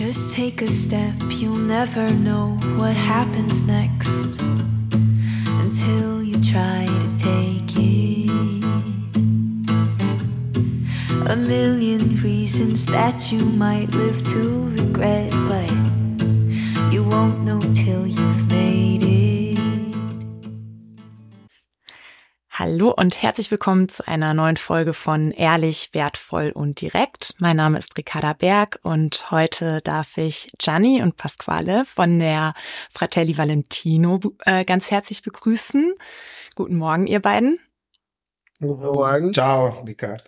Just take a step, you'll never know what happens next until you try to take it. A million reasons that you might live to regret, but you won't know Hallo und herzlich willkommen zu einer neuen Folge von Ehrlich, Wertvoll und Direkt. Mein Name ist Ricarda Berg und heute darf ich Gianni und Pasquale von der Fratelli Valentino äh, ganz herzlich begrüßen. Guten Morgen, ihr beiden. Guten Morgen. Ciao, Ricardo.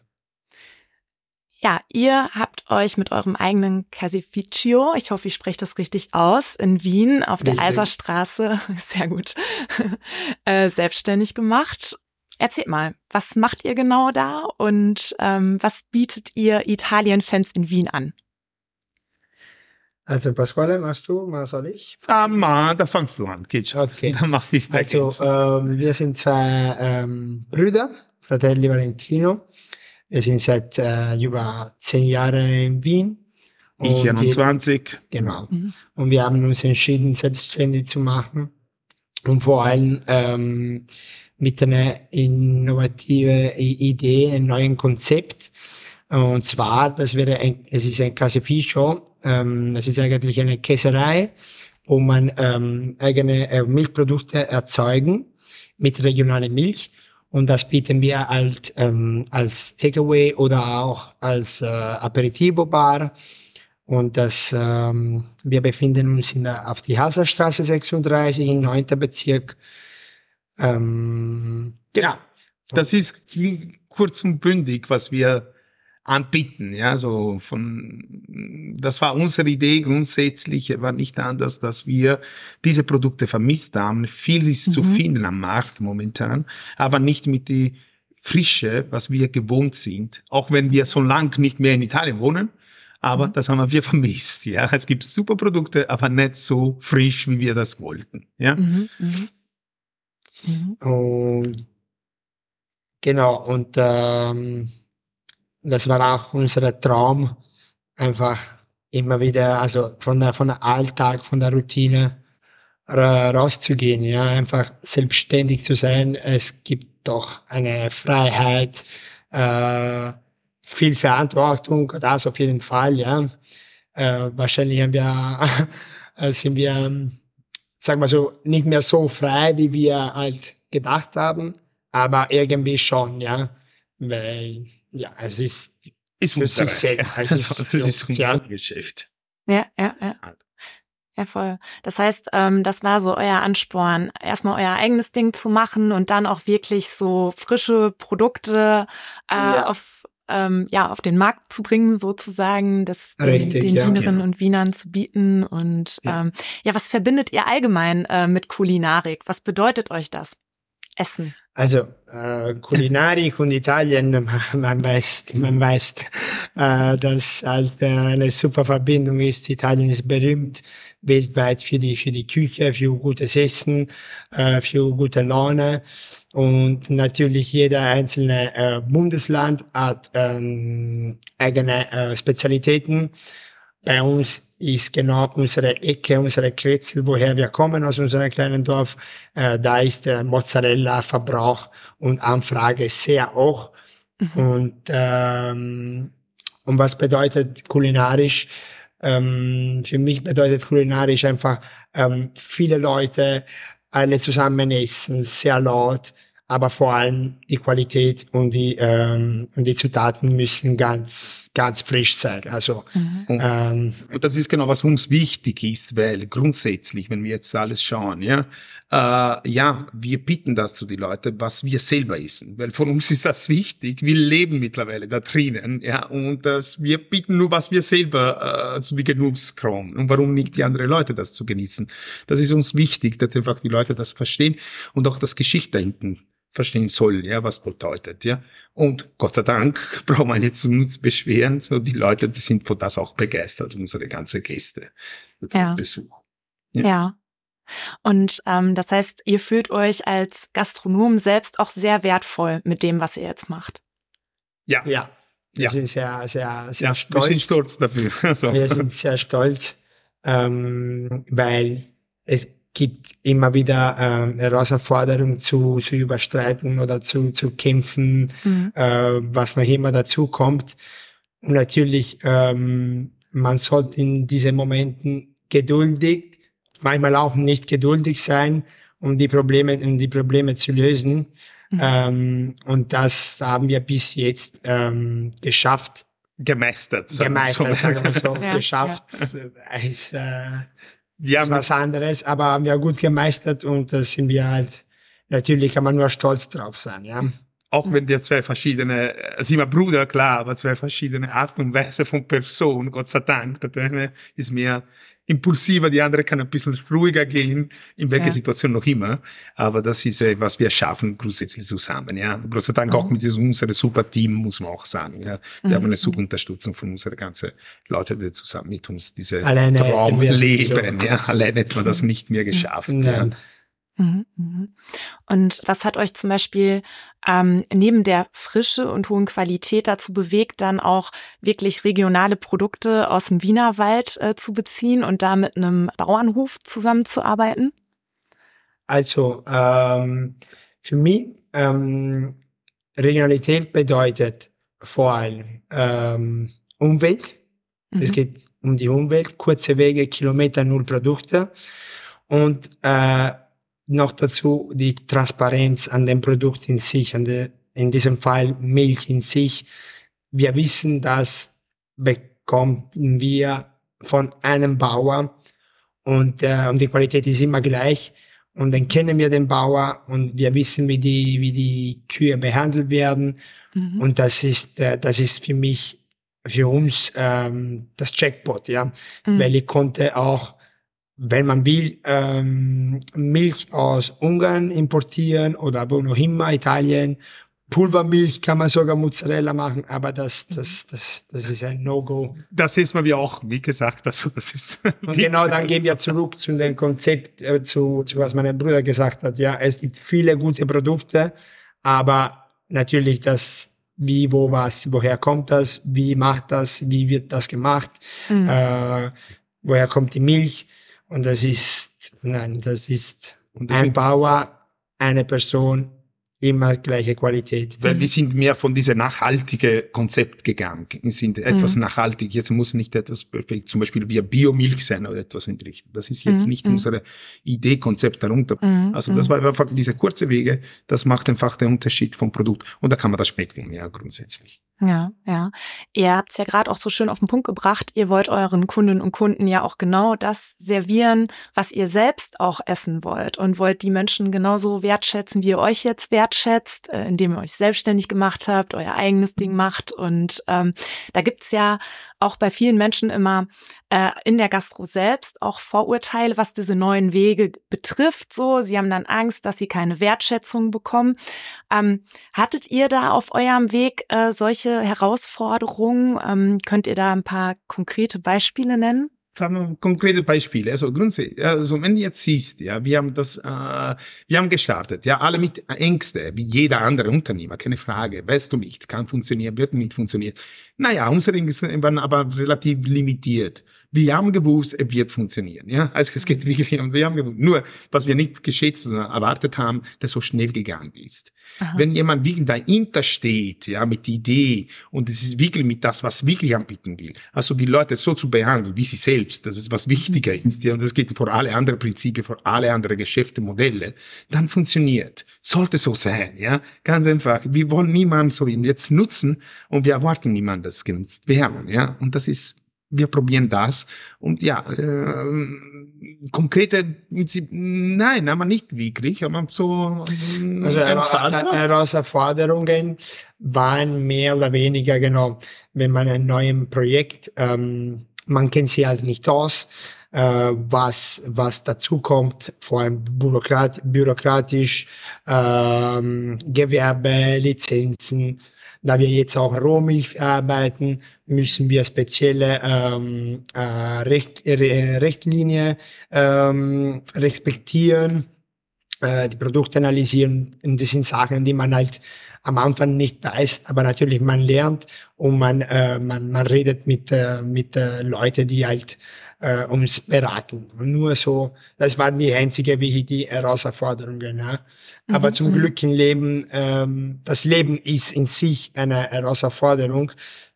Ja, ihr habt euch mit eurem eigenen Casificio, ich hoffe, ich spreche das richtig aus, in Wien auf der Eiserstraße, sehr gut, äh, selbstständig gemacht Erzählt mal, was macht ihr genau da und ähm, was bietet ihr Italien-Fans in Wien an? Also Pasquale, machst du, mal soll ich? Ah, ma, da fangst du an, Kitsch. Okay. Da mach ich Also ähm, wir sind zwei ähm, Brüder, Fratelli Valentino. Wir sind seit äh, über zehn Jahren in Wien. Ich Und 21. Wir, genau. Mhm. Und wir haben uns entschieden, selbstständig zu machen. Und vor allem ähm, mit einer innovativen Idee, einem neuen Konzept. Und zwar, das wäre ein, es ist ein Caseificio, ähm, es ist eigentlich eine Käserei, wo man ähm, eigene äh, Milchprodukte erzeugen mit regionaler Milch. Und das bieten wir halt ähm, als Takeaway oder auch als äh, Aperitivo-Bar. Und das, ähm, wir befinden uns in der, auf die Haselstraße 36 im 9. Bezirk. Ähm, Genau. Das ist kurz und bündig, was wir anbieten. Ja, so von, das war unsere Idee grundsätzlich, war nicht anders, dass wir diese Produkte vermisst haben. Viel ist zu Mhm. viel am Markt momentan, aber nicht mit die Frische, was wir gewohnt sind. Auch wenn wir so lang nicht mehr in Italien wohnen. Aber das haben wir vermisst, ja. Es gibt super Produkte, aber nicht so frisch, wie wir das wollten, ja. Mhm, mhm. Mhm. Und genau, und ähm, das war auch unser Traum, einfach immer wieder, also von der, von der Alltag, von der Routine ra rauszugehen, ja, einfach selbstständig zu sein. Es gibt doch eine Freiheit, äh, viel Verantwortung, das auf jeden Fall, ja. Äh, wahrscheinlich haben wir, sind wir, ähm, sagen wir so, nicht mehr so frei, wie wir halt gedacht haben, aber irgendwie schon, ja, weil, ja, es ist, Ist für sich selbst, es ist für ist uns, unser. Geschäft. Ja, ja, ja. Ja, voll. Das heißt, ähm, das war so euer Ansporn, erstmal euer eigenes Ding zu machen und dann auch wirklich so frische Produkte äh, Ja. auf ähm, ja auf den Markt zu bringen, sozusagen, das den, Richtig, den ja. Wienerinnen Genau. und Wienern zu bieten. Und Ja. ähm, ja, was verbindet ihr allgemein äh, mit Kulinarik? Was bedeutet euch das? Essen. Also äh, Kulinarik und Italien, man weiß, man weiß, äh, dass halt äh, eine super Verbindung ist. Italien ist berühmt weltweit für die für die Küche, für gutes Essen, äh, für gute Laune und natürlich jeder einzelne äh, Bundesland hat ähm, eigene äh, Spezialitäten. Bei uns ist genau unsere Ecke, unsere Kretzel, woher wir kommen aus unserem kleinen Dorf, äh, da ist der Mozzarella-Verbrauch und Anfrage sehr hoch. Und, ähm, und was bedeutet kulinarisch? Ähm, für mich bedeutet kulinarisch einfach ähm, viele Leute essen, sehr laut, aber vor allem die Qualität und die, ähm, und die Zutaten müssen ganz, ganz frisch sein. Also Mhm. Und, ähm, und das ist genau, was uns wichtig ist, weil grundsätzlich, wenn wir jetzt alles schauen, ja, äh, ja, wir bieten das zu die Leute, was wir selber essen, weil von uns ist das wichtig. Wir leben mittlerweile da drinnen, ja, und das, wir bieten nur, was wir selber äh, zu die Genugskram. Und warum nicht die anderen Leute das zu genießen? Das ist uns wichtig, dass einfach die Leute das verstehen und auch das Geschichte dahinten verstehen soll, ja, was bedeutet, ja. Und Gott sei Dank brauchen wir nicht uns beschweren, so die Leute, die sind von das auch begeistert, unsere ganze Gäste, Ja. Besuch. Ja. Ja. Und ähm, das heißt, ihr fühlt euch als Gastronom selbst auch sehr wertvoll mit dem, was ihr jetzt macht. Ja, ja, Wir Ja. sind sehr, sehr, sehr Ja, stolz. wir sind stolz dafür. Also, Wir sind sehr stolz, ähm, weil es gibt immer wieder ähm, Herausforderungen zu, zu überstreiten oder zu, zu kämpfen, Mhm. äh, was noch immer dazu kommt. Und natürlich, ähm, man sollte in diesen Momenten geduldig, manchmal auch nicht geduldig sein, um die Probleme, um die Probleme zu lösen. Mhm. Ähm, und das haben wir bis jetzt ähm, geschafft, gemeistert. wir gemeistert, so. sagen wir so, Ja, geschafft. Äh, Ist, äh, Ja, was anderes, aber haben wir gut gemeistert und da sind wir halt, natürlich kann man nur stolz drauf sein, ja. Auch wenn wir zwei verschiedene, äh, sind wir Brüder, klar, aber zwei verschiedene Arten und Weise von Person, Gott sei Dank. Der eine ist mehr impulsiver, die andere kann ein bisschen ruhiger gehen, in welcher Ja. Situation noch immer. Aber das ist, äh, was wir schaffen, grundsätzlich zusammen, ja. Gott sei Dank auch Mhm. mit diesem, unserem super Team, muss man auch sagen, ja. Wir Mhm. haben eine super Unterstützung von unseren ganzen Leuten, die zusammen mit uns diese Alleine hätten Traum wir leben, ja. Alleine hätte man das nicht mehr geschafft, ja. Nein. Mhm, mhm. Und was hat euch zum Beispiel ähm, neben der Frische und hohen Qualität dazu bewegt, dann auch wirklich regionale Produkte aus dem Wienerwald äh, zu beziehen und da mit einem Bauernhof zusammenzuarbeiten? Also ähm, für mich ähm, Regionalität bedeutet vor allem ähm, Umwelt. Es Mhm. geht um die Umwelt, kurze Wege, Kilometer, null Produkte und äh, noch dazu die Transparenz an dem Produkt in sich, an der, in diesem Fall Milch in sich. Wir wissen, das bekommen wir von einem Bauer und, äh, und die Qualität ist immer gleich. Und dann kennen wir den Bauer und wir wissen, wie die, wie die Kühe behandelt werden. Mhm. Und das ist, äh, das ist für mich, für uns ähm, das Jackpot, ja. Mhm. Weil ich konnte auch, wenn man will, ähm, Milch aus Ungarn importieren oder wo noch immer, Italien. Pulvermilch kann man sogar Mozzarella machen, aber das, das, das, das ist ein No-Go. Das ist mir wie auch, wie gesagt, also das ist. Und genau dann gehen wir zurück zu dem Konzept, äh, zu, zu was mein Bruder gesagt hat. Ja, es gibt viele gute Produkte, aber natürlich das, wie, wo, was, woher kommt das, wie macht das, wie wird das gemacht, Mhm. äh, woher kommt die Milch? Und das ist, nein, das ist Und ein Bauer, eine Person, immer gleiche Qualität. weil wir sind mehr von diesem nachhaltige Konzept gegangen, sind etwas Mhm. nachhaltig. Jetzt muss nicht etwas perfekt, zum Beispiel wie Biomilch sein oder etwas in Richtung. Das ist jetzt Mhm, nicht mhm. unsere Idee, Konzept darunter. Mhm, Also das mhm. war einfach diese kurze Wege, das macht einfach den Unterschied vom Produkt. Und da kann man das schmecken, ja, grundsätzlich. Ja, ja. Ihr habt es ja gerade auch so schön auf den Punkt gebracht. Ihr wollt euren Kundinnen und Kunden ja auch genau das servieren, was ihr selbst auch essen wollt und wollt die Menschen genauso wertschätzen, wie ihr euch jetzt wertschätzt, äh, indem ihr euch selbstständig gemacht habt, euer eigenes Ding macht. Und ähm, da gibt's ja auch bei vielen Menschen immer äh, in der Gastro selbst auch Vorurteile, was diese neuen Wege betrifft. So, sie haben dann Angst, dass sie keine Wertschätzung bekommen. Ähm, hattet ihr da auf eurem Weg äh, solche Herausforderungen? Ähm, könnt ihr da ein paar konkrete Beispiele nennen? Konkrete Beispiele. Also grundsätzlich, also wenn jetzt siehst, ja, wir haben das, äh, wir haben gestartet, ja, alle mit Ängste, wie jeder andere Unternehmer, keine Frage, weißt du nicht, kann funktionieren, wird nicht funktionieren. Naja, unsere Ängste waren aber relativ limitiert. Wir haben gewusst, es wird funktionieren, ja. Also es geht wirklich, und wir haben gewusst, nur, was wir nicht geschätzt oder erwartet haben, dass so schnell gegangen ist. Aha. Wenn jemand wirklich dahinter steht, ja, mit der Idee und es ist wirklich mit das, was wirklich anbieten will, also die Leute so zu behandeln, wie sie selbst, das ist was wichtiger ist, ja, und das geht vor alle anderen Prinzipien, vor alle anderen Geschäfte, Modelle, dann funktioniert. Sollte so sein, ja, ganz einfach. Wir wollen niemanden so jetzt nutzen und wir erwarten niemanden, dass es genutzt werden, ja, und das ist wir probieren das und ja, äh, konkrete Prinzip, nein, aber nicht wirklich, aber so äh, Also. Herausforderungen waren mehr oder weniger genau, wenn man ein neues Projekt, ähm, man kennt sie halt nicht aus, äh, was, was dazu kommt, vor allem bürokrat, bürokratisch, ähm, Gewerbe, Lizenzen. Da wir jetzt auch Rohmilch arbeiten, müssen wir spezielle ähm, äh, Recht, äh, Richtlinie ähm, respektieren äh, die Produkte analysieren. Und das sind Sachen, die man halt am Anfang nicht weiß, aber natürlich man lernt und man, äh, man, man redet mit, äh, mit äh, Leuten, die halt äh, uns beraten. Und nur so, das war die einzige wichtige Herausforderung. Ja. Aber Mhm, zum mhm. Glück im Leben, ähm, das Leben ist in sich eine Herausforderung.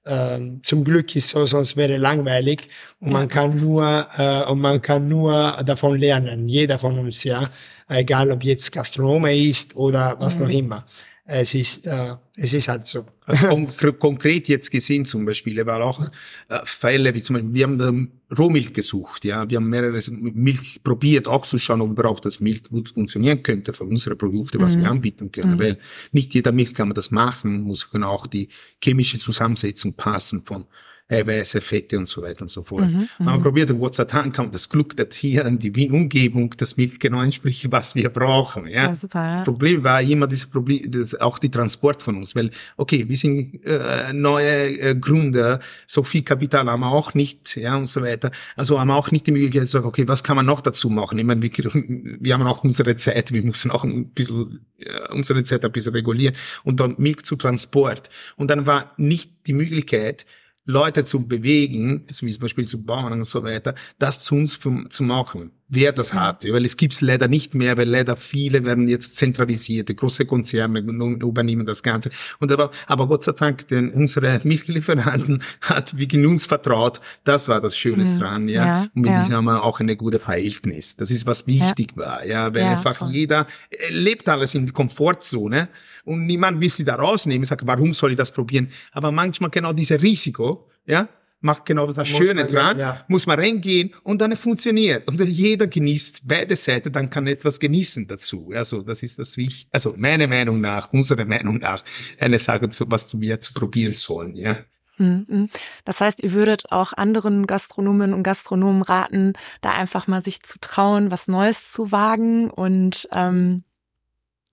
Ähm, zum Glück ist so, sonst wäre langweilig und man kann nur äh, und man kann nur davon lernen. Jeder von uns, ja, egal ob jetzt Gastronome ist oder was Mhm. noch immer. Es ist, äh, es ist halt so. Also kon konkret jetzt gesehen zum Beispiel, war auch äh, Fälle wie zum Beispiel, wir haben da Rohmilch gesucht, ja, wir haben mehrere Milch probiert, auch zu schauen, ob überhaupt das Milch gut funktionieren könnte für unsere Produkte, was Mhm. wir anbieten können, Mhm. weil nicht jeder Milch kann man das machen, muss können auch die chemische Zusammensetzung passen von Eiweiße, Fette und so weiter und so fort. Mhm, Man mhm. probiert, Gott sei Dank haben das Glück, dass hier in die Wien-Umgebung das Milch genau entspricht, was wir brauchen, ja. Ja, super. Ja. Problem war immer dieses Problem, das, auch die Transport von uns, weil, okay, wir sind äh, neue äh, Gründer, so viel Kapital haben wir auch nicht, ja, und so weiter. Also haben wir auch nicht die Möglichkeit zu sagen, okay, was kann man noch dazu machen? Ich meine, wir, wir haben auch unsere Zeit, wir müssen auch ein bisschen äh, unsere Zeit ein bisschen regulieren und dann Milch zu Transport. Und dann war nicht die Möglichkeit, Leute zu bewegen, wie zum Beispiel zu Bauern und so weiter, das zu uns vom, zu machen, wer das Ja. hat. Weil es gibt's leider nicht mehr, weil leider viele werden jetzt zentralisiert, die große Konzerne übernehmen das Ganze. Und aber, aber Gott sei Dank, denn unsere Milchlieferanten hat wegen uns vertraut. Das war das Schöne Mhm. dran, ja. Ja, Und mit ja. diesem haben wir auch eine gute Verhältnis. Das ist was wichtig war, ja, weil Ja, einfach voll. jeder äh, lebt alles in der Komfortzone und niemand will sie da rausnehmen. Ich sage, warum soll ich das probieren? Aber manchmal genau dieses Risiko, ja, macht genau das Muss Schöne man, dran, ja. muss man reingehen und dann funktioniert. Und jeder genießt beide Seiten, dann kann etwas genießen dazu. Also das ist das Wichtige. Also meiner Meinung nach, unsere Meinung nach, eine Sache, so was wir zu probieren sollen, ja. Mhm. Das heißt, ihr würdet auch anderen Gastronomen und Gastronomen raten, da einfach mal sich zu trauen, was Neues zu wagen und ähm,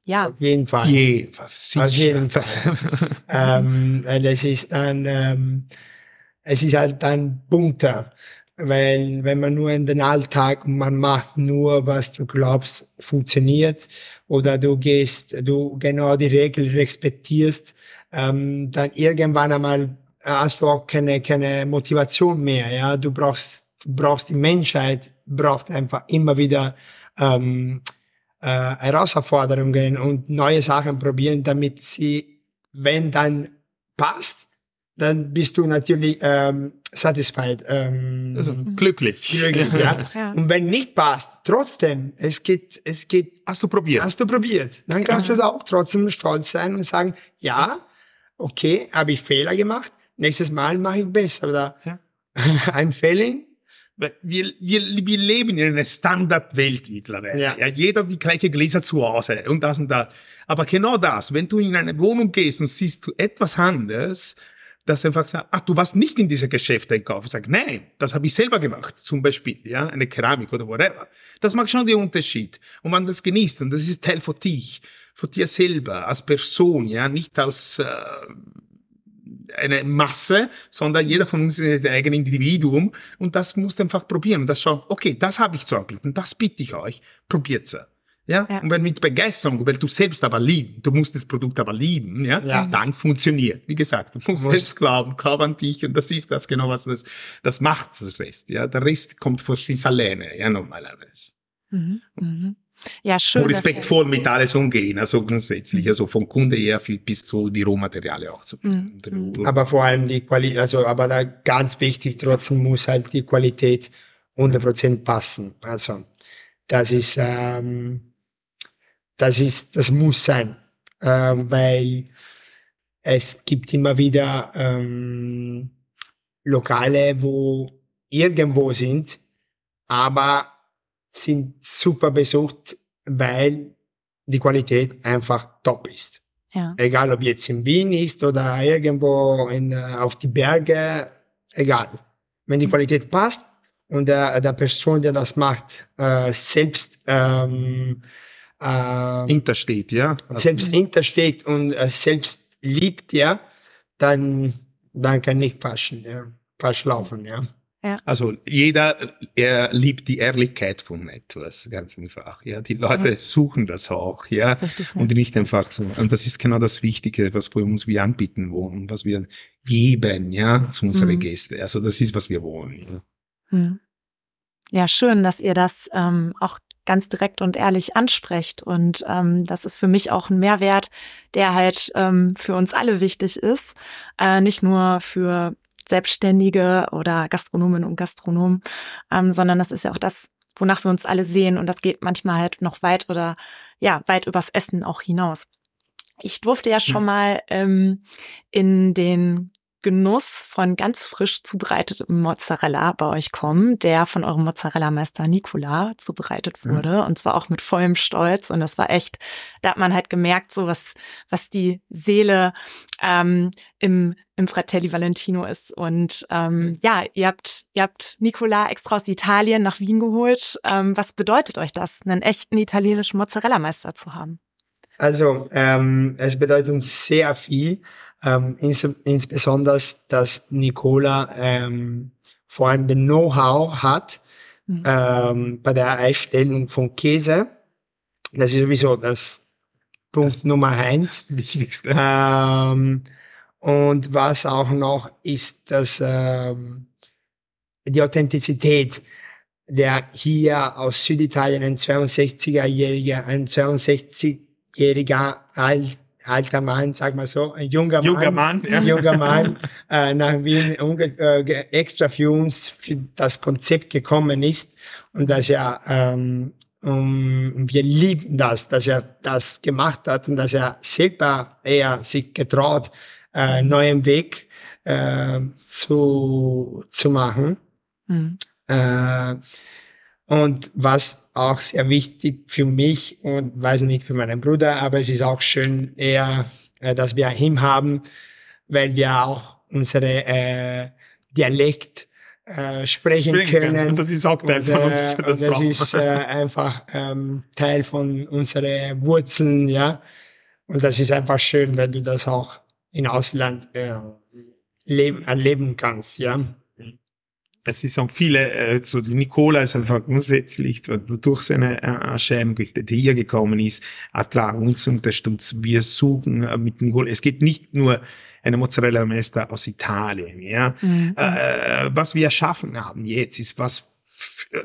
ja, Auf jeden Fall. Jedenfalls, Auf jeden Fall. ähm, weil es ist dann, ähm, es ist halt dann bunter, weil wenn man nur in den Alltag man macht nur was du glaubst funktioniert oder du gehst, du genau die Regeln respektierst, ähm, dann irgendwann einmal hast du auch keine keine Motivation mehr, ja, du brauchst du brauchst die Menschheit braucht einfach immer wieder ähm, äh, Herausforderungen und neue Sachen probieren, damit sie, wenn dann passt, dann bist du natürlich ähm, satisfied. Ähm, Also glücklich. glücklich, ja. Ja. Und wenn nicht passt, trotzdem, es geht, es geht, Hast du probiert? hast du probiert. Dann kannst Ja. du da auch trotzdem stolz sein und sagen, ja, okay, habe ich Fehler gemacht, nächstes Mal mache ich besser. Oder Ja. ein Fehler, Weil Wir, wir, wir leben in einer Standardwelt mittlerweile. Ja. Ja. jeder die gleiche Gläser zu Hause und das und das. Aber genau das, wenn du in eine Wohnung gehst und siehst du etwas anderes, dass einfach sagt, ach, du warst nicht in dieser Geschäft einkaufen. Sag, nein, das habe ich selber gemacht. Zum Beispiel, ja, eine Keramik oder whatever. Das macht schon den Unterschied. Und man das genießt und das ist Teil von dich, von dir selber, als Person, ja, nicht als, äh, eine Masse, sondern jeder von uns ist ein eigenes Individuum und das musst du einfach probieren und das schauen, okay, das habe ich zu anbieten, das bitte ich euch, probiert's. Ja? Ja. und wenn mit Begeisterung, weil du selbst aber lieben, du musst das Produkt aber lieben, ja, Ja. dann funktioniert. Wie gesagt, du musst Muss- selbst glauben, glaub an dich und das ist das genau, was das, das macht das Rest, ja, der Rest kommt von sich alleine, ja, normalerweise. Mhm, mhm. ja schön. Und respektvoll mit alles umgehen, also grundsätzlich, also vom Kunde her viel bis zu die Rohmaterialien auch zu Mhm. aber vor allem die Qualität, also aber da ganz wichtig, trotzdem muss halt die Qualität 100% passen. Also das ist, ähm, das ist, das muss sein, ähm, weil es gibt immer wieder ähm, Lokale, wo irgendwo sind, aber sind super besucht, weil die Qualität einfach top ist ja. egal ob jetzt in Wien ist oder irgendwo in, äh, auf die Berge, egal. Wenn die Qualität passt und der, der Person, der das macht, äh, selbst, ähm, äh, Hintersteht, ja. selbst hintersteht und äh, selbst liebt, ja, dann, dann kann nicht falsch, ja, falsch laufen, ja. Ja. Also jeder, er liebt die Ehrlichkeit von etwas, ganz einfach. Ja, die Leute ja. suchen das auch, ja, Richtig, und nicht einfach so. Und das ist genau das Wichtige, was wir uns wir anbieten wollen, was wir geben, ja, zu unseren mhm. Gästen. Also das ist, was wir wollen. Ja, mhm. ja schön, dass ihr das ähm, auch ganz direkt und ehrlich ansprecht. Und ähm, das ist für mich auch ein Mehrwert, der halt ähm, für uns alle wichtig ist. Äh, nicht nur für Selbstständige oder Gastronominnen und Gastronomen, ähm, sondern das ist ja auch das, wonach wir uns alle sehen und das geht manchmal halt noch weit oder ja, weit übers Essen auch hinaus. Ich durfte ja schon hm. mal ähm, in den Genuss von ganz frisch zubereitetem Mozzarella bei euch kommen, der von eurem Mozzarella-Meister Nicola zubereitet wurde. Ja. Und zwar auch mit vollem Stolz. Und das war echt, da hat man halt gemerkt, so was, was die Seele ähm, im, im Fratelli Valentino ist. Und ähm, ja, ihr habt, ihr habt Nicola extra aus Italien nach Wien geholt. Ähm, was bedeutet euch das, einen echten italienischen Mozzarella-Meister zu haben? Also, ähm, es bedeutet uns sehr viel ähm, ins, insbesondere, dass Nicola ähm, vor allem den Know-how hat mhm. ähm, bei der Einstellung von Käse. Das ist sowieso das Punkt das Nummer eins. Wichtigste. Ähm, und was auch noch ist, dass ähm, die Authentizität der hier aus Süditalien ein 62er-jähriger, ein 62-jähriger alt alter Mann, sag mal so, ein junger, junger Mann, Mann ja. ein junger Mann äh, nach Wien äh, extra für uns für das Konzept gekommen ist und dass er ähm, um, wir lieben das, dass er das gemacht hat und dass er selber eher sich getraut, äh, neuen Weg äh, zu, zu machen. Mhm. Äh, und was auch sehr wichtig für mich und weiß nicht für meinen Bruder, aber es ist auch schön eher, äh, dass wir ihn haben, weil wir auch unsere äh, Dialekt äh, sprechen Springen können. Und das ist auch Teil und, von uns. Äh, das, das ist äh, einfach ähm, Teil von unseren Wurzeln, ja. Und das ist einfach schön, wenn du das auch in Ausland äh, leben, erleben kannst, ja es sind viele, äh, so die Nicola ist einfach grundsätzlich durch seine äh, Schäme, die hier gekommen ist, hat klar uns unterstützt. Wir suchen äh, mit Nicola, es geht nicht nur eine Mozzarella Meister aus Italien, ja. Mhm. Äh, was wir erschaffen haben jetzt ist was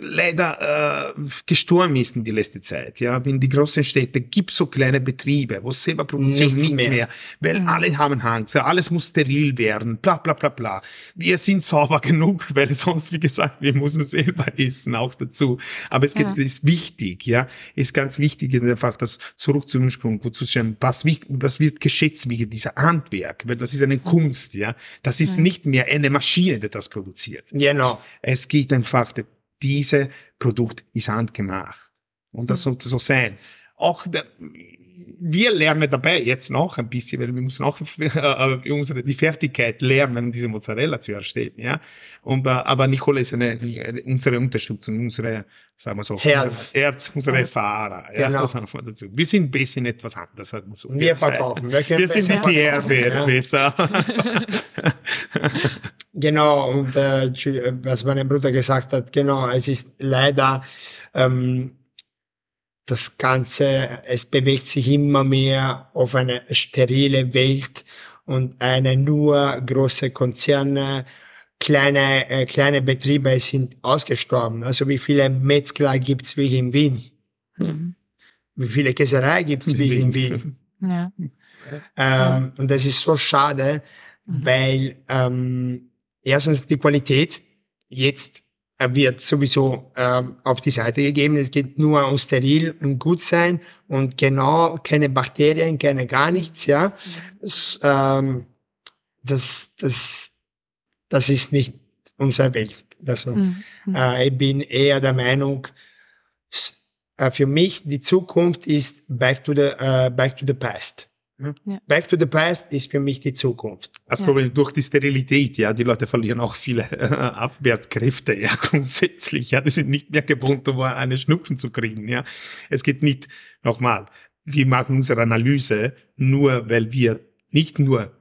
leider äh, gestorben ist in die letzte Zeit. Ja, in die großen Städte gibt so kleine Betriebe, wo selber produzieren nichts, nichts mehr. mehr, weil mhm. alle haben Angst, alles muss steril werden, bla bla bla bla. Wir sind sauber genug, weil sonst, wie gesagt, wir müssen selber essen auch dazu. Aber es ja. ist wichtig, ja, ist ganz wichtig einfach das zurück zum Ursprung, wozu schauen, was, was wird geschätzt wegen dieser Handwerk, weil das ist eine Kunst, ja. Das ist mhm. nicht mehr eine Maschine, die das produziert. Genau. Es geht einfach diese Produkt ist handgemacht. Und das hm. sollte so sein. Auch der, wir lernen dabei jetzt noch ein bisschen, weil wir müssen auch äh, unsere, die Fertigkeit lernen, diese Mozzarella zu erstellen, ja. Und, äh, aber Nicole ist eine, unsere Unterstützung, unsere, sagen wir so, Herz, unser Herz unsere Fahrer, ja. Genau. Das wir, dazu. wir sind ein bisschen etwas anders, sagen wir so. Wir, wir verkaufen. Wir, wir sind die PR ja. besser. genau, und äh, was mein Bruder gesagt hat, genau, es ist leider, ähm, das Ganze, es bewegt sich immer mehr auf eine sterile Welt und eine nur große Konzerne, kleine, äh, kleine Betriebe sind ausgestorben. Also wie viele Metzger gibt's wie in Wien? Mhm. Wie viele Käserei gibt's wie in Wien? Ja. Ähm, und das ist so schade, mhm. weil ähm, erstens die Qualität jetzt wird sowieso ähm, auf die Seite gegeben. Es geht nur um steril und gut sein und genau keine Bakterien, keine gar nichts, ja. Das, ähm, das, das, das ist nicht unsere Welt. Also, mhm. äh, ich bin eher der Meinung, äh, für mich die Zukunft ist back to the, uh, back to the past. Ja. Back to the past ist für mich die Zukunft. Das ja. Problem durch die Sterilität, ja, die Leute verlieren auch viele äh, Abwärtskräfte, ja, grundsätzlich, ja, die sind nicht mehr gebunden, um eine Schnupfen zu kriegen, ja. Es geht nicht, nochmal, wir machen unsere Analyse nur, weil wir nicht nur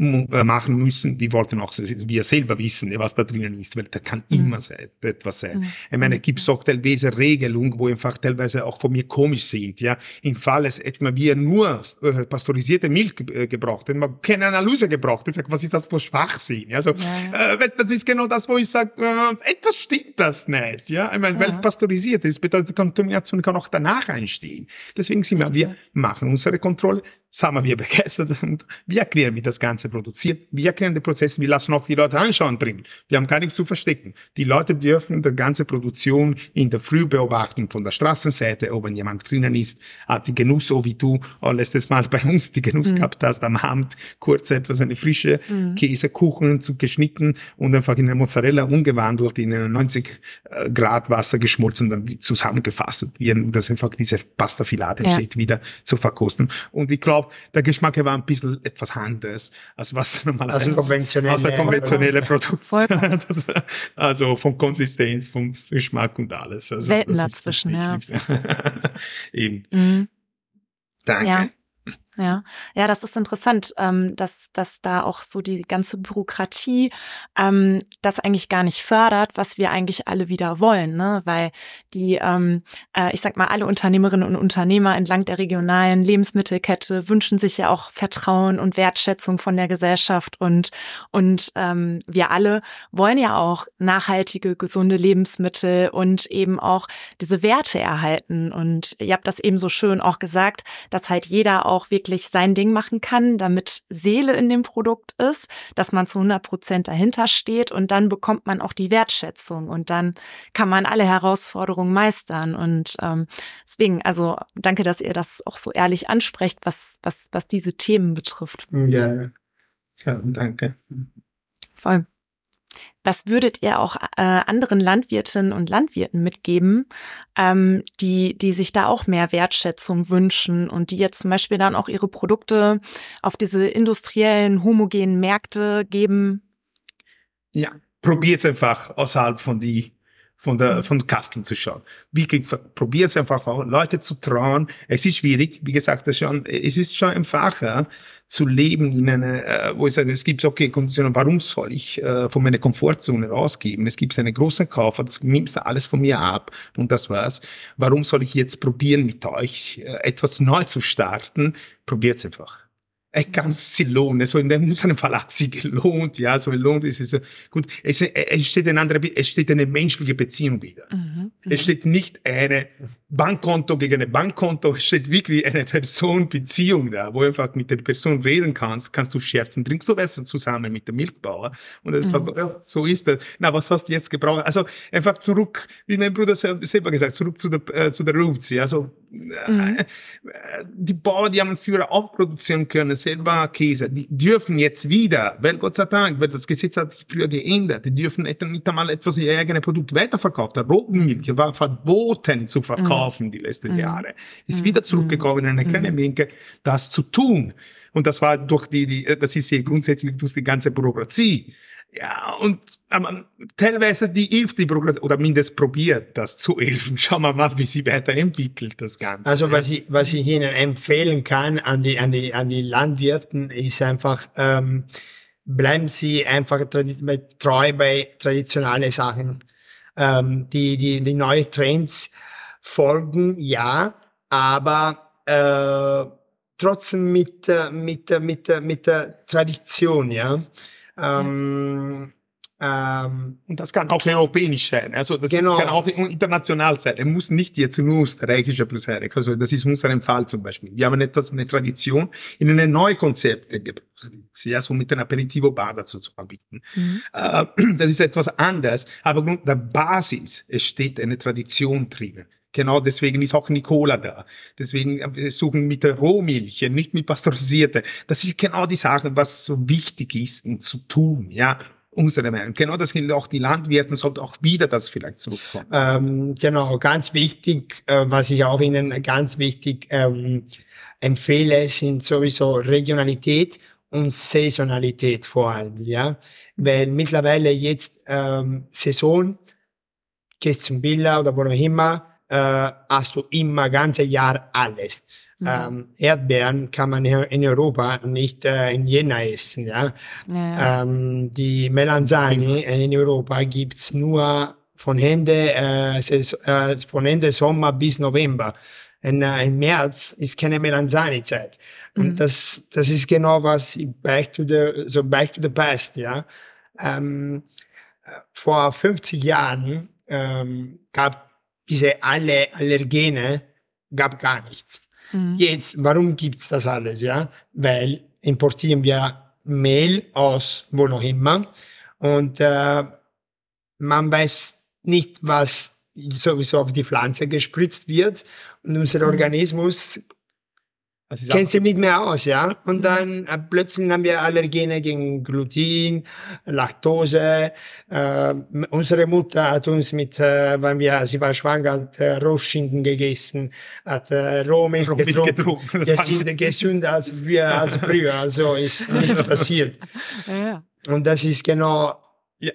machen müssen. Wir wollten auch wir selber wissen, was da drinnen ist, weil da kann mhm. immer sein, etwas sein. Mhm. Ich meine, es gibt auch teilweise Regelungen, wo einfach teilweise auch von mir komisch sind. Ja, im Fall es etwa wir nur äh, pasteurisierte Milch äh, gebraucht, wenn man keine Analyse gebraucht, ich sage, was ist das für Schwachsinn? Also ja. äh, das ist genau das, wo ich sage, äh, etwas stimmt das nicht. Ja, ich meine, ja. weil pasteurisiert ist, bedeutet Kontamination kann auch danach einstehen. Deswegen sind wir, wir machen unsere Kontrolle, sind wir begeistert und wir erklären, wie das Ganze produziert. Wir erklären den Prozess, wir lassen auch die Leute anschauen drin. Wir haben gar nichts zu verstecken. Die Leute dürfen die ganze Produktion in der Früh beobachten von der Straßenseite, ob wenn jemand drinnen ist, hat die Genuss, so wie du oh, letztes Mal bei uns die Genuss mhm. gehabt hast, am Abend kurz etwas eine frische mhm. Käsekuchen zu geschnitten und einfach in eine Mozzarella umgewandelt, in eine 90 äh, Grad Wasser geschmolzen, und dann zusammengefasst, wie das einfach diese Pasta Filate ja. steht, wieder zu verkosten. Und ich glaube, glaube, der Geschmack war ein bisschen etwas anders, als was normalerweise also konventionelle, also konventionelle Produkte. also von Konsistenz, vom Geschmack und alles. Also Welten dazwischen, ja. Eben. Mhm. Danke. Ja. Ja, ja, das ist interessant, ähm, dass, dass da auch so die ganze Bürokratie ähm, das eigentlich gar nicht fördert, was wir eigentlich alle wieder wollen, ne? Weil die, ähm, äh, ich sag mal, alle Unternehmerinnen und Unternehmer entlang der regionalen Lebensmittelkette wünschen sich ja auch Vertrauen und Wertschätzung von der Gesellschaft und und ähm, wir alle wollen ja auch nachhaltige, gesunde Lebensmittel und eben auch diese Werte erhalten. Und ihr habt das eben so schön auch gesagt, dass halt jeder auch wirklich wirklich sein Ding machen kann, damit Seele in dem Produkt ist, dass man zu 100 Prozent dahinter steht und dann bekommt man auch die Wertschätzung und dann kann man alle Herausforderungen meistern und ähm, deswegen, also danke, dass ihr das auch so ehrlich ansprecht, was was was diese Themen betrifft. Ja, ja danke. Voll. Was würdet ihr auch äh, anderen Landwirtinnen und Landwirten mitgeben, ähm, die, die sich da auch mehr Wertschätzung wünschen und die jetzt zum Beispiel dann auch ihre Produkte auf diese industriellen, homogenen Märkte geben? Ja, probiert einfach außerhalb von die von der von Kasteln zu schauen. Wirklich probiert es einfach auch Leute zu trauen. Es ist schwierig, wie gesagt, das schon, es ist schon einfacher zu leben in einer, äh, wo ich sage, es gibt okay Konditionen, warum soll ich äh, von meiner Komfortzone rausgeben? Es gibt einen großen Kaufer, das nimmst du alles von mir ab und das war's. Warum soll ich jetzt probieren, mit euch äh, etwas neu zu starten? Probiert's einfach è Cancellone, so in dem Fall hat sie gelohnt, ja, so gelohnt ist es gut. Es, es steht eine andere, es steht eine menschliche Beziehung wieder. Mhm, es steht nicht eine Bankkonto gegen ein Bankkonto, es steht wirklich eine Person-Beziehung da, wo du einfach mit der Person reden kannst, kannst du scherzen, trinkst du besser zusammen mit dem Milchbauer und er mhm. sagt, ja, so ist das. Na, was hast du jetzt gebraucht? Also einfach zurück, wie mein Bruder selber gesagt, zurück zu der, äh, zu der Roots, ja, so, mhm. äh, die Bauern, die haben früher auch produzieren können, selber Käse, die dürfen jetzt wieder, weil Gott sei Dank, weil das Gesetz hat sich früher geändert, die dürfen nicht einmal etwas ihr eigenes Produkt weiterverkaufen. Der Rotenmilch war verboten zu verkaufen mhm. die letzten mhm. Jahre. Ist mhm. wieder zurückgekommen in eine kleine Menge, das zu tun. Und das war durch die, die das ist ja grundsätzlich durch die ganze Bürokratie. Ja, und aber teilweise die hilft die Programm oder mindestens probiert, das zu helfen. Schauen wir mal, wie sie weiterentwickelt, das Ganze. Also was ich, was ich Ihnen empfehlen kann an die, an die, an die Landwirten ist einfach, ähm, bleiben Sie einfach treu bei traditionellen Sachen. Ähm, die, die, die neuen Trends folgen, ja, aber äh, trotzdem mit, mit, mit, mit der Tradition, ja. Ähm, ähm, und das kann auch europäisch sein. Also das genau. kann auch international sein. Er muss nicht jetzt nur österreichischer plus Herek. Also das ist unser Fall zum Beispiel. Wir haben etwas, eine Tradition in eine neue Konzepte gebracht. Ja, so mit einem Aperitivo Bar dazu zu anbieten. Mhm. Äh, das ist etwas anders. Aber Grund der Basis, es steht eine Tradition drinnen. Genau deswegen ist auch Nicola da. Deswegen äh, suchen mit Rohmilch, nicht mit pasteurisierte. Das ist genau die Sache, was so wichtig ist zu tun, ja. Unsere Meinung. Genau das gilt auch die Landwirte, sollte auch wieder das vielleicht zurückkommen. Ähm, genau, ganz wichtig, äh, was ich auch Ihnen ganz wichtig ähm, empfehle, sind sowieso Regionalität und Saisonalität vor allem, ja. Weil mittlerweile jetzt ähm, Saison, gehst zum Billa oder wo auch immer, äh, hast du immer ganze Jahr alles. Mhm. Ähm, Erdbeeren kann man in Europa nicht äh, in Jena essen. Ja? ja. Ähm, die Melanzani in Europa gibt's nur von Ende, äh, äh, von Ende Sommer bis November. In, äh, Im März ist keine Melanzani-Zeit. Und mhm. das, das ist genau was back to the, so back to the past, ja. Ähm, vor 50 Jahren ähm, gab diese alle Allergene, gab gar nichts. Mhm. Jetzt, warum gibt's das alles? Ja, weil importieren wir Mehl aus wo noch immer und äh, man weiß nicht, was sowieso auf die Pflanze gespritzt wird und unser mhm. Organismus also kennt sich nicht mehr aus, ja. Und mhm. dann äh, plötzlich haben wir Allergene gegen Gluten, Laktose. Äh, unsere Mutter hat uns mit, äh, wenn wir, sie war schwanger, hat äh, Rohschinken gegessen, hat äh, Rohmilch getrunken. getrunken. Das sind gesünder als wir als früher. Also ist nichts passiert. Ja. Und das ist genau ja,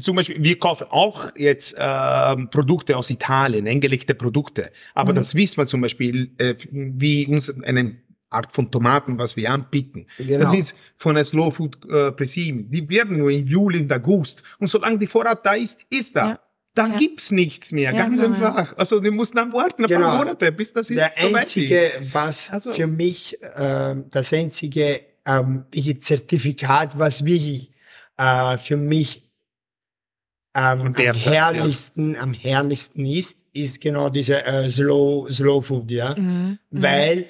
zum Beispiel, wir kaufen auch jetzt äh, Produkte aus Italien, eingelegte Produkte. Aber mhm. das wissen wir zum Beispiel, äh, wie uns eine Art von Tomaten, was wir anbieten. Genau. Das ist von der Slow Food äh, Pressing. Die werden nur im Juli und August. Und solange die Vorrat da ist, ist da. Ja. Dann ja. gibt's nichts mehr, ja, ganz genau. einfach. Also die mussten dann warten ein genau. paar Monate, bis das ist Der so einzige, was also. für mich äh, das einzige ähm, Zertifikat, was wirklich äh, für mich ähm, am herrlichsten, ja. am herrlichsten ist, ist genau diese äh, Slow, Slow Food, ja. Mhm. mhm. Weil,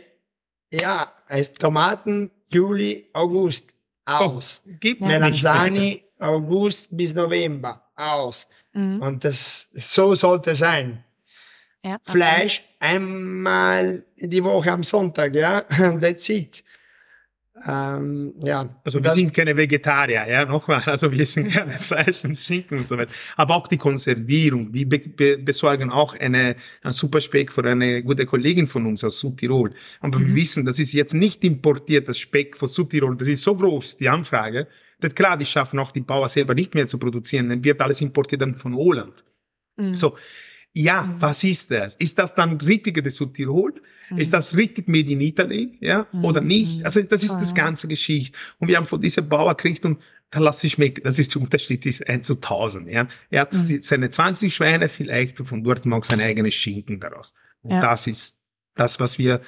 ja, es Tomaten, Juli, August, aus. Oh, gibt Melanzani, August bis November, aus. Mhm. Und das, so sollte sein. Ja, Fleisch einmal die Woche am Sonntag, ja, that's it. Ähm, ja, also wir sind keine Vegetarier, ja, nochmal, also wir essen gerne Fleisch und Schinken und so weiter. Aber auch die Konservierung, wir be be besorgen auch eine, ein Superspeck für eine gute Kollegin von uns aus Südtirol. Aber mhm. wir wissen, das ist jetzt nicht importiert, das Speck von Südtirol, das ist so groß, die Anfrage, dass klar, die schaffen auch die Bauer selber nicht mehr zu produzieren, dann wird alles importiert dann von Holland. Mhm. So, ja, mhm. was ist das? Ist das dann richtige des Südtirol? Mhm. Ist das richtig Made in Italy? Ja, mhm. oder nicht? Also, das ist das ganze Geschichte. Und wir haben von diesem Bauer gekriegt und da lasse ich mich, das ist der Unterschied, ist 1 zu 1000, ja. Er hat mhm. seine 20 Schweine vielleicht und von dort mag seine eigene Schinken daraus. Und ja. das ist das, was wir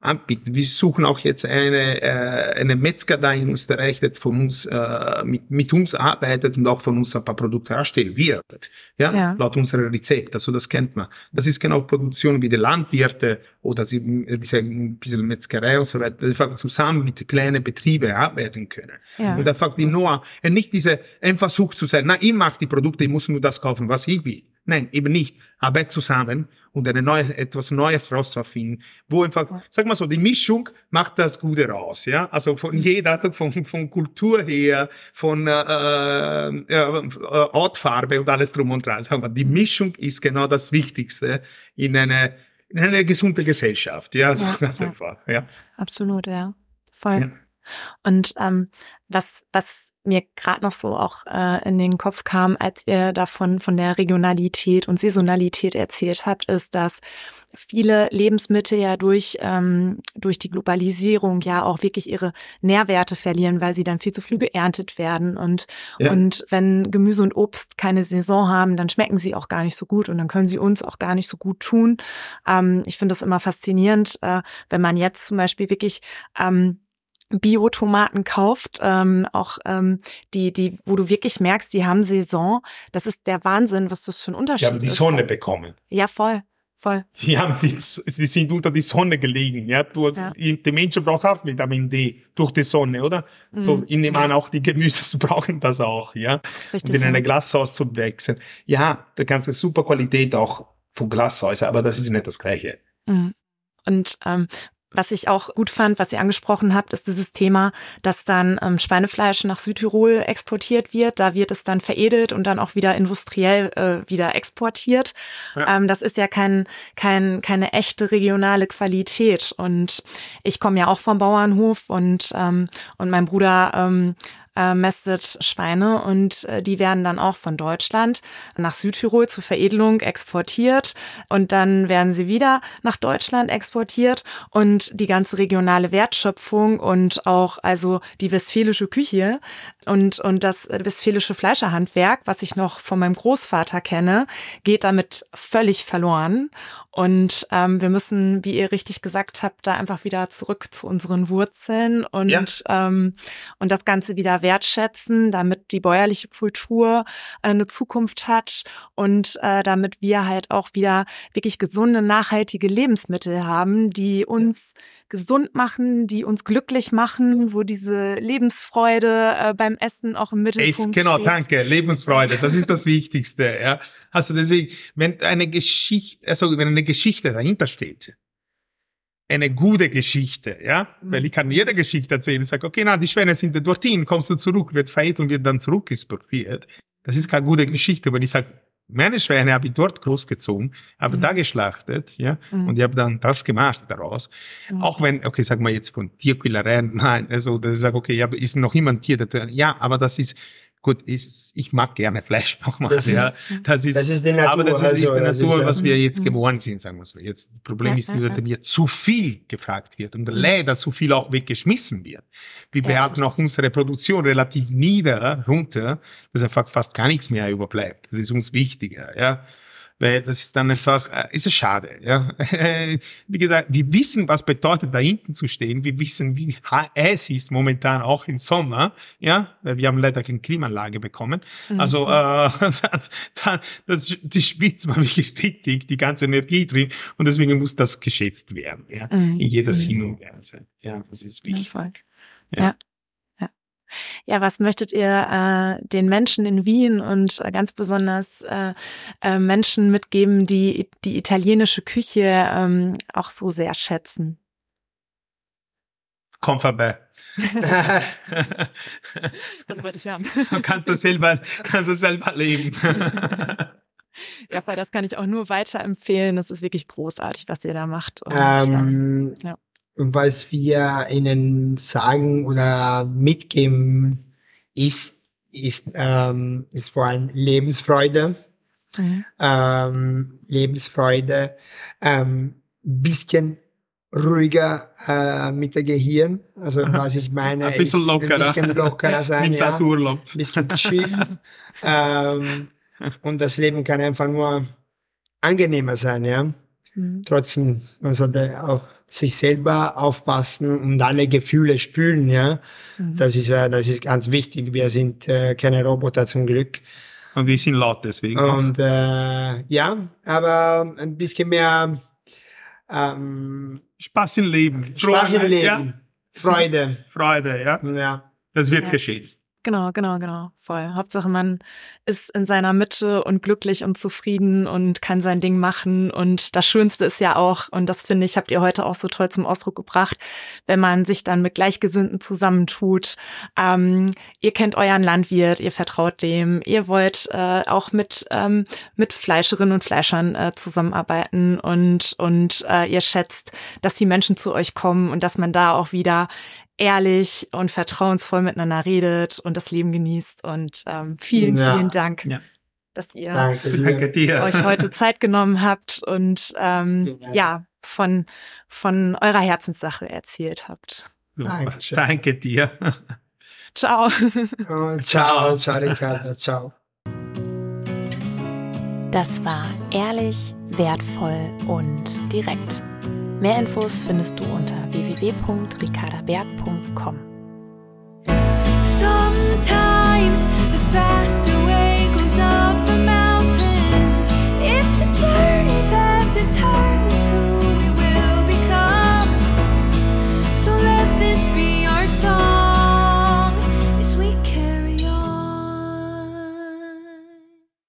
anbieten. Wir suchen auch jetzt eine, äh, eine Metzger da in Österreich, der von uns, äh, mit, mit uns arbeitet und auch von uns ein paar Produkte herstellen wird. Ja, ja. laut unserer Rezept. Also das kennt man. Das ist genau Produktion wie die Landwirte oder sie, ein bisschen Metzgerei und so weiter, die einfach zusammen mit kleinen Betrieben arbeiten können. Ja. Und einfach die nur, nicht diese, ein Versuch zu sein, na, ich mache die Produkte, ich muss nur das kaufen, was ich will. Nein, eben nicht. Arbeit zusammen und eine neue, etwas Neues rauszufinden, wo einfach, sag mal so, die Mischung macht das Gute raus, ja. Also von mhm. jeder, von, von Kultur her, von äh, äh, Ortfarbe und alles drum und dran. Sagen wir, die Mischung ist genau das Wichtigste in eine, in eine gesunde Gesellschaft, ja. So ja, ganz ja. einfach, ja. Absolut, ja. Voll. Ja. Und ähm, was, was mir gerade noch so auch äh, in den Kopf kam, als ihr davon von der Regionalität und Saisonalität erzählt habt, ist, dass viele Lebensmittel ja durch ähm, durch die Globalisierung ja auch wirklich ihre Nährwerte verlieren, weil sie dann viel zu früh geerntet werden und ja. und wenn Gemüse und Obst keine Saison haben, dann schmecken sie auch gar nicht so gut und dann können sie uns auch gar nicht so gut tun. Ähm, ich finde das immer faszinierend, äh, wenn man jetzt zum Beispiel wirklich ähm, Bio-Tomaten kauft, ähm, auch ähm, die, die, wo du wirklich merkst, die haben Saison. Das ist der Wahnsinn, was das für ein Unterschied ist. Die haben die Sonne bekommen. Ja, voll. Voll. Die haben die, die sind unter die Sonne gelegen. Ja, du, ja. Die Menschen brauchen auch Vitamin D durch die Sonne, oder? Mhm. So, ich nehme an, auch die Gemüse brauchen das auch, ja. Richtig, und in eine Glashaus zu wechseln. Ja, da kannst du super Qualität auch vom Glashaus, aber das ist nicht das Gleiche. Mhm. Und ähm, was ich auch gut fand, was ihr angesprochen habt, ist dieses Thema, dass dann ähm, Schweinefleisch nach Südtirol exportiert wird. Da wird es dann veredelt und dann auch wieder industriell äh, wieder exportiert. Ja. Ähm, das ist ja kein, kein, keine echte regionale Qualität. Und ich komme ja auch vom Bauernhof und, ähm, und mein Bruder ähm, äh, mästet Schweine und äh, die werden dann auch von Deutschland nach Südtirol zur Veredelung exportiert und dann werden sie wieder nach Deutschland exportiert und die ganze regionale Wertschöpfung und auch also die westfälische Küche und, und das westfälische Fleischerhandwerk, was ich noch von meinem Großvater kenne, geht damit völlig verloren. Und ähm, wir müssen, wie ihr richtig gesagt habt, da einfach wieder zurück zu unseren Wurzeln und, ja. ähm, und das Ganze wieder wertschätzen, damit die bäuerliche Kultur äh, eine Zukunft hat und äh, damit wir halt auch wieder wirklich gesunde, nachhaltige Lebensmittel haben, die uns gesund machen, die uns glücklich machen, wo diese Lebensfreude äh, beim Essen auch im Mittelpunkt Echt, genau, steht. danke. Lebensfreude, das ist das Wichtigste. Ja. Also deswegen, wenn eine Geschichte, also wenn eine Geschichte dahinter steht, eine gute Geschichte, ja, mhm. weil ich kann jede Geschichte erzählen. Ich sage, okay, na, die Schwäne sind dorthin, kommst du zurück, wird veredelt und wird dann zurück exportiert. Das ist keine gute Geschichte, weil ich sage, meine Schweine habe ich dort großgezogen, habe mhm. da geschlachtet, ja, mhm. und ich habe dann das gemacht daraus. Mhm. Auch wenn, okay, sagen wir jetzt von Tierquälereien, nein, also, dass ich sage, okay, ja, ist noch immer ein Tier, das, ja, aber das ist, gut, ist, ich mag gerne Fleisch nochmal, das ja. Das ist, das ist die Natur. Aber das ist, also, ist die Natur, was wir jetzt mhm. geworden sind, sagen wir so. Jetzt, das Problem ist nur, dass mir zu viel gefragt wird und mhm. leider zu viel auch weggeschmissen wird. Wir behalten auch unsere Produktion relativ nieder, runter, dass einfach fast gar nichts mehr überbleibt. Das ist uns wichtiger, ja weil das ist dann einfach, äh, ist es schade. Ja? wie gesagt, wir wissen, was bedeutet, da hinten zu stehen. Wir wissen, wie es ist momentan auch im Sommer, ja, weil wir haben leider keine Klimaanlage bekommen. Mhm. Also äh, dann, das, die spitzt man wirklich richtig, die ganze Energie drin und deswegen muss das geschätzt werden, ja, mhm. in jeder mhm. Sinn und Weise. Ja, das ist wichtig. Ja. ja. Ja, was möchtet ihr äh, den Menschen in Wien und äh, ganz besonders äh, äh, Menschen mitgeben, die die italienische Küche ähm, auch so sehr schätzen? Komm vorbei. das wollte ich haben. Du kannst das selber, kannst selber leben. ja, weil das kann ich auch nur weiterempfehlen. Das ist wirklich großartig, was ihr da macht. Und, ähm, ja was wir ihnen sagen oder mitgeben, ist, ist, ähm, ist vor allem Lebensfreude. Mhm. Ähm, Lebensfreude, ähm, bisschen ruhiger äh, mit der Gehirn. Also was ich meine, ein bisschen lockerer, ein bisschen lockerer sein, ja, Urlaub. ein bisschen chill. ähm, und das Leben kann einfach nur angenehmer sein, ja. Mhm. Trotzdem, man sollte auch sich selber aufpassen und alle Gefühle spüren, ja. Mhm. Das ist, äh, das ist ganz wichtig. Wir sind äh, keine Roboter zum Glück. Und wir sind laut deswegen. Und äh, ja, aber ein bisschen mehr ähm, Spaß im Leben. Spaß im Leben. Ja. Freude. Freude, ja. Ja. Das wird ja. geschätzt. Genau, genau, genau, voll. Hauptsache man ist in seiner Mitte und glücklich und zufrieden und kann sein Ding machen. Und das Schönste ist ja auch, und das finde ich, habt ihr heute auch so toll zum Ausdruck gebracht, wenn man sich dann mit Gleichgesinnten zusammentut. Ähm, ihr kennt euren Landwirt, ihr vertraut dem, ihr wollt äh, auch mit ähm, mit Fleischerinnen und Fleischern äh, zusammenarbeiten und und äh, ihr schätzt, dass die Menschen zu euch kommen und dass man da auch wieder ehrlich und vertrauensvoll miteinander redet und das Leben genießt. Und ähm, vielen, ja. vielen Dank, ja. dass ihr Danke dir. euch heute Zeit genommen habt und ähm, ja. ja, von, von eurer Herzenssache erzählt habt. Dankeschön. Danke dir. Ciao. Oh, ciao, ciao, Ricardo, ciao. Das war ehrlich, wertvoll und direkt. Mehr Infos findest du unter www.ricardaberg.com. Sometimes the faster way goes up the mountain. It's the journey that determines who we will become. So let this be our song.